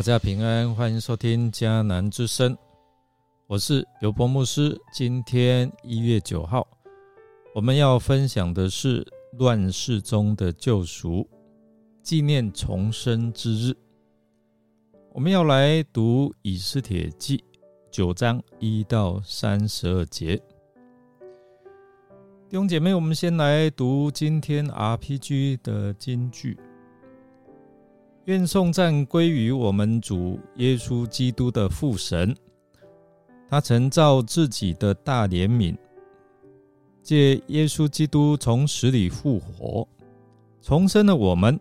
大家平安，欢迎收听迦南之声，我是尤伯牧师。今天一月九号，我们要分享的是乱世中的救赎，纪念重生之日。我们要来读以斯帖记九章一到三十二节。弟兄姐妹，我们先来读今天 RPG 的金句。愿颂赞归于我们主耶稣基督的父神，他曾造自己的大怜悯，借耶稣基督从死里复活，重生了我们，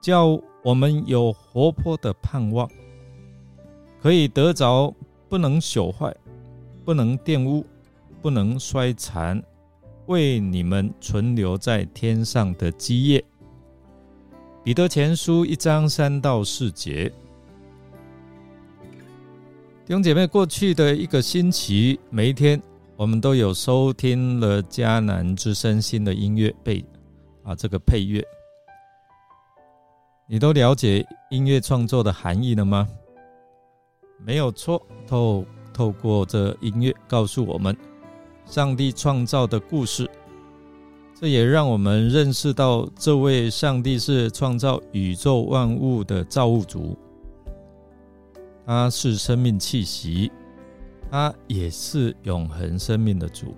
叫我们有活泼的盼望，可以得着不能朽坏、不能玷污、不能衰残，为你们存留在天上的基业。彼得前书一章三到四节，弟兄姐妹，过去的一个星期，每一天我们都有收听了迦南之声新的音乐配啊，这个配乐，你都了解音乐创作的含义了吗？没有错，透透过这音乐告诉我们上帝创造的故事。这也让我们认识到，这位上帝是创造宇宙万物的造物主，他是生命气息，他也是永恒生命的主。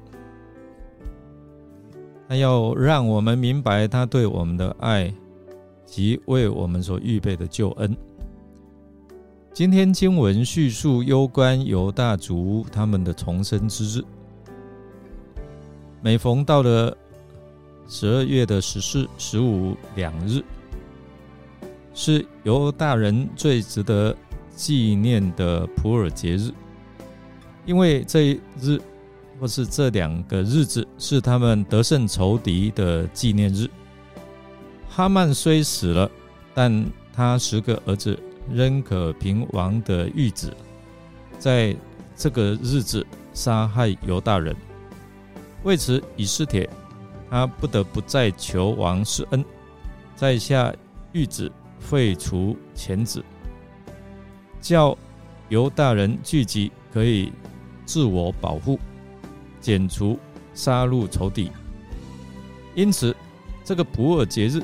他要让我们明白他对我们的爱及为我们所预备的救恩。今天经文叙述攸关犹大族他们的重生之日，每逢到了。十二月的十四、十五两日，是犹大人最值得纪念的普尔节日，因为这一日或是这两个日子是他们得胜仇敌的纪念日。哈曼虽死了，但他十个儿子仍可平王的谕旨，在这个日子杀害犹大人。为此，以斯帖。他不得不再求王施恩，在下谕旨废除前子，叫犹大人聚集，可以自我保护，剪除杀戮仇敌。因此，这个普尔节日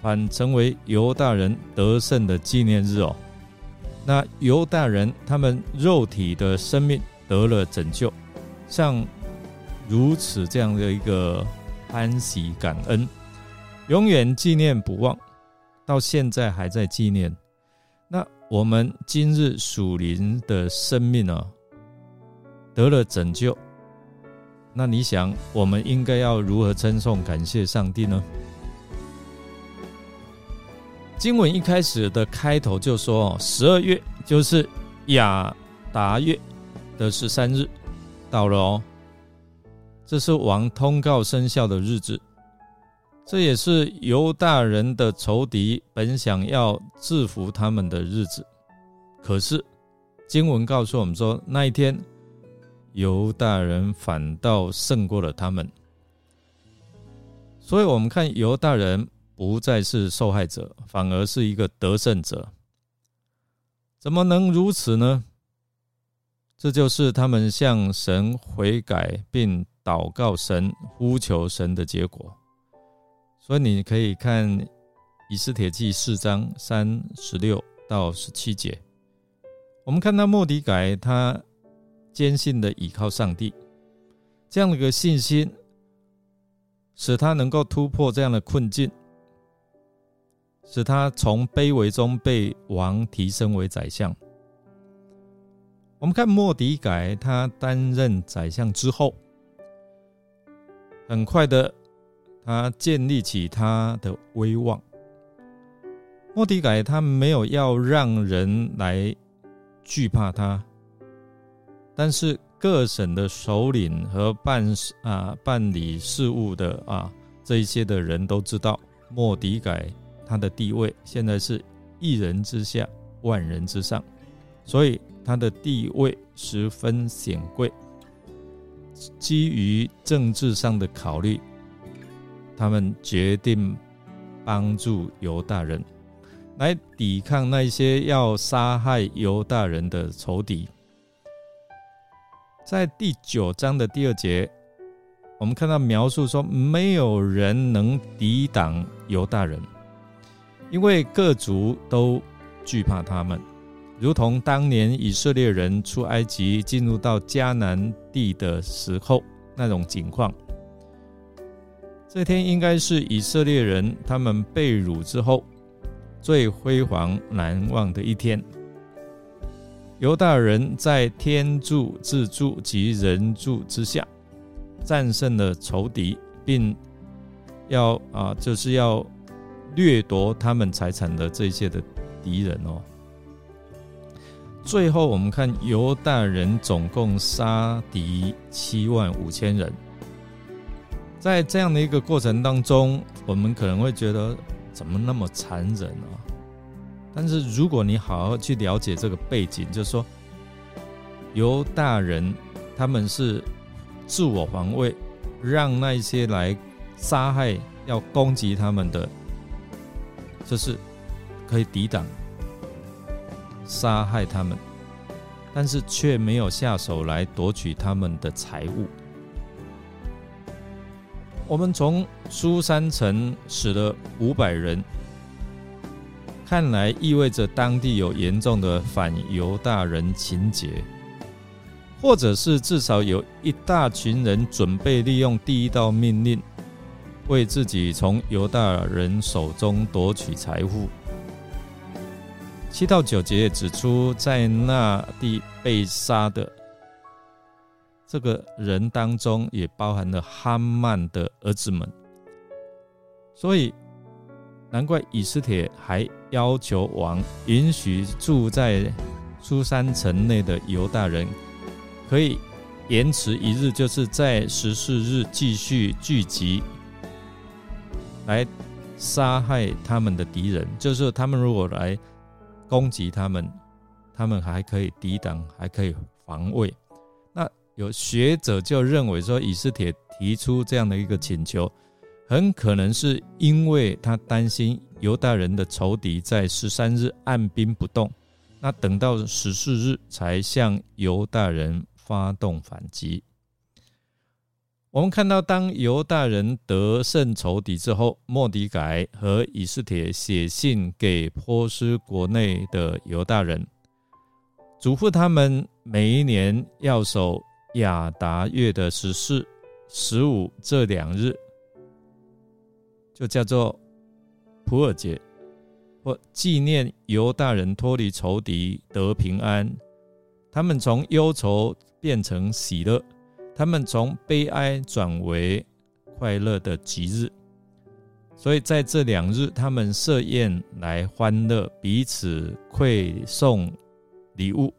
反成为犹大人得胜的纪念日哦。那犹大人他们肉体的生命得了拯救，像如此这样的一个。欢喜感恩，永远纪念不忘，到现在还在纪念。那我们今日属灵的生命呢，得了拯救。那你想，我们应该要如何称颂感谢上帝呢？经文一开始的开头就说：“十二月就是亚达月的十三日到了哦。”这是王通告生效的日子，这也是犹大人的仇敌本想要制服他们的日子。可是经文告诉我们说，那一天犹大人反倒胜过了他们。所以，我们看犹大人不再是受害者，反而是一个得胜者。怎么能如此呢？这就是他们向神悔改并。祷告神、呼求神的结果，所以你可以看以斯帖记四章三十六到十七节。我们看到莫迪改他坚信的倚靠上帝，这样的一个信心，使他能够突破这样的困境，使他从卑微中被王提升为宰相。我们看莫迪改他担任宰相之后。很快的，他建立起他的威望。莫迪改他没有要让人来惧怕他，但是各省的首领和办事啊办理事务的啊这一些的人都知道，莫迪改他的地位现在是一人之下，万人之上，所以他的地位十分显贵。基于政治上的考虑，他们决定帮助犹大人。来抵抗那些要杀害犹大人的仇敌。在第九章的第二节，我们看到描述说，没有人能抵挡犹大人，因为各族都惧怕他们。如同当年以色列人出埃及进入到迦南地的时候那种情况，这天应该是以色列人他们被掳之后最辉煌难忘的一天。犹大人在天助自助及人助之下，战胜了仇敌，并要啊，就是要掠夺他们财产的这些的敌人哦。最后，我们看犹大人总共杀敌七万五千人。在这样的一个过程当中，我们可能会觉得怎么那么残忍啊？但是如果你好好去了解这个背景，就是说犹大人他们是自我防卫，让那些来杀害、要攻击他们的，就是可以抵挡。杀害他们，但是却没有下手来夺取他们的财物。我们从苏山城死了五百人，看来意味着当地有严重的反犹大人情节，或者是至少有一大群人准备利用第一道命令，为自己从犹大人手中夺取财富。七到九节也指出，在那地被杀的这个人当中，也包含了哈曼的儿子们，所以难怪以斯帖还要求王允许住在苏山城内的犹大人，可以延迟一日，就是在十四日继续聚集来杀害他们的敌人，就是他们如果来。攻击他们，他们还可以抵挡，还可以防卫。那有学者就认为说，以斯帖提出这样的一个请求，很可能是因为他担心犹大人的仇敌在十三日按兵不动，那等到十四日才向犹大人发动反击。我们看到，当犹大人得胜仇敌之后，莫迪改和以斯帖写信给波斯国内的犹大人，嘱咐他们每一年要守亚达月的十四、十五这两日，就叫做普尔节，或纪念犹大人脱离仇敌得平安，他们从忧愁变成喜乐。他们从悲哀转为快乐的吉日，所以在这两日，他们设宴来欢乐，彼此馈送礼物。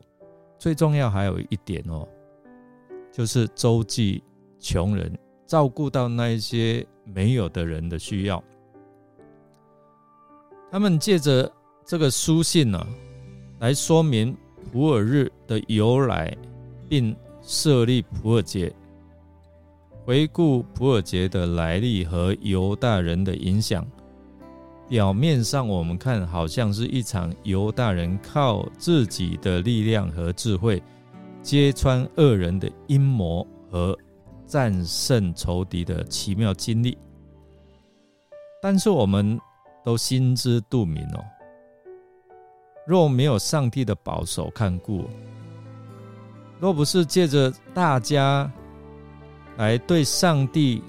最重要还有一点哦，就是周济穷人，照顾到那一些没有的人的需要。他们借着这个书信呢，来说明普尔日的由来，并。设立普尔节，回顾普尔节的来历和犹大人的影响。表面上我们看好像是一场犹大人靠自己的力量和智慧揭穿恶人的阴谋和战胜仇敌的奇妙经历，但是我们都心知肚明哦，若没有上帝的保守看顾。若不是借着大家来对上帝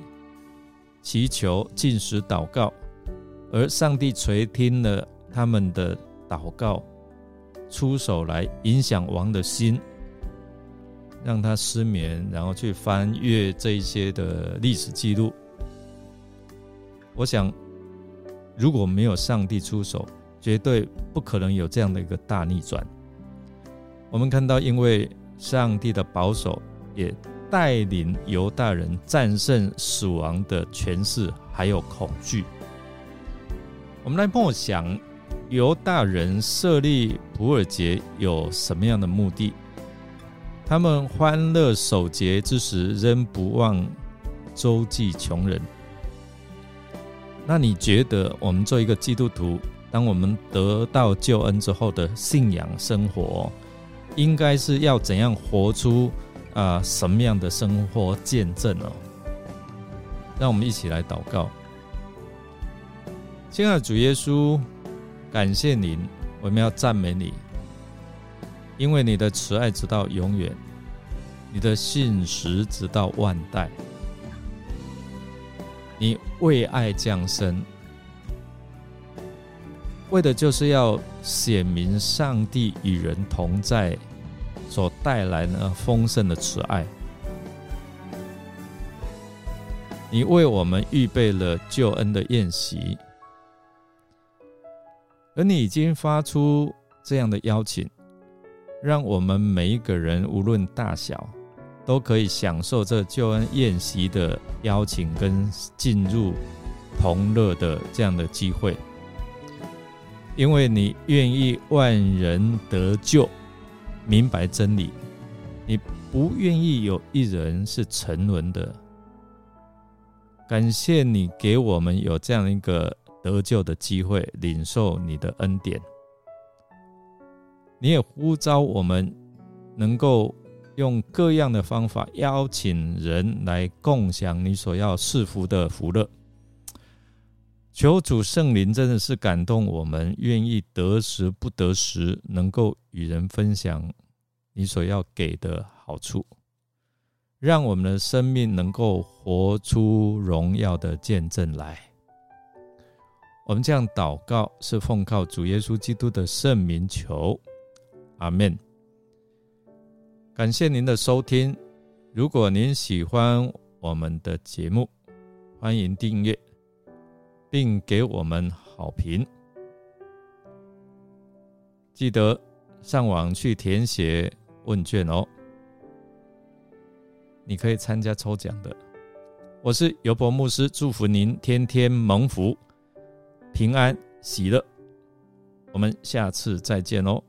祈求、进食、祷告，而上帝垂听了他们的祷告，出手来影响王的心，让他失眠，然后去翻阅这一些的历史记录。我想，如果没有上帝出手，绝对不可能有这样的一个大逆转。我们看到，因为。上帝的保守也带领犹大人战胜死亡的权势，还有恐惧。我们来默想，犹大人设立普尔节有什么样的目的？他们欢乐守节之时，仍不忘周济穷人。那你觉得，我们做一个基督徒，当我们得到救恩之后的信仰生活，应该是要怎样活出啊什么样的生活见证哦？让我们一起来祷告。亲爱的主耶稣，感谢您，我们要赞美你，因为你的慈爱直到永远，你的信实直到万代，你为爱降生。为的就是要显明上帝与人同在带来呢丰盛的慈爱。你为我们预备了救恩的宴席，而你已经发出这样的邀请，让我们每一个人无论大小，都可以享受这救恩宴席的邀请跟进入同乐的这样的机会。因为你愿意万人得救，明白真理，你不愿意有一人是沉沦的。感谢你给我们有这样一个得救的机会，领受你的恩典。你也呼召我们，能够用各样的方法邀请人来共享你所要赐福的福乐。求主圣灵真的是感动我们，愿意得时不得时，能够与人分享你所要给的好处，让我们的生命能够活出荣耀的见证来。我们这样祷告，是奉靠主耶稣基督的圣名求，阿门。感谢您的收听，如果您喜欢我们的节目，欢迎订阅。并给我们好评，记得上网去填写问卷哦。你可以参加抽奖的。我是尤伯牧师，祝福您天天蒙福、平安喜乐。我们下次再见哦。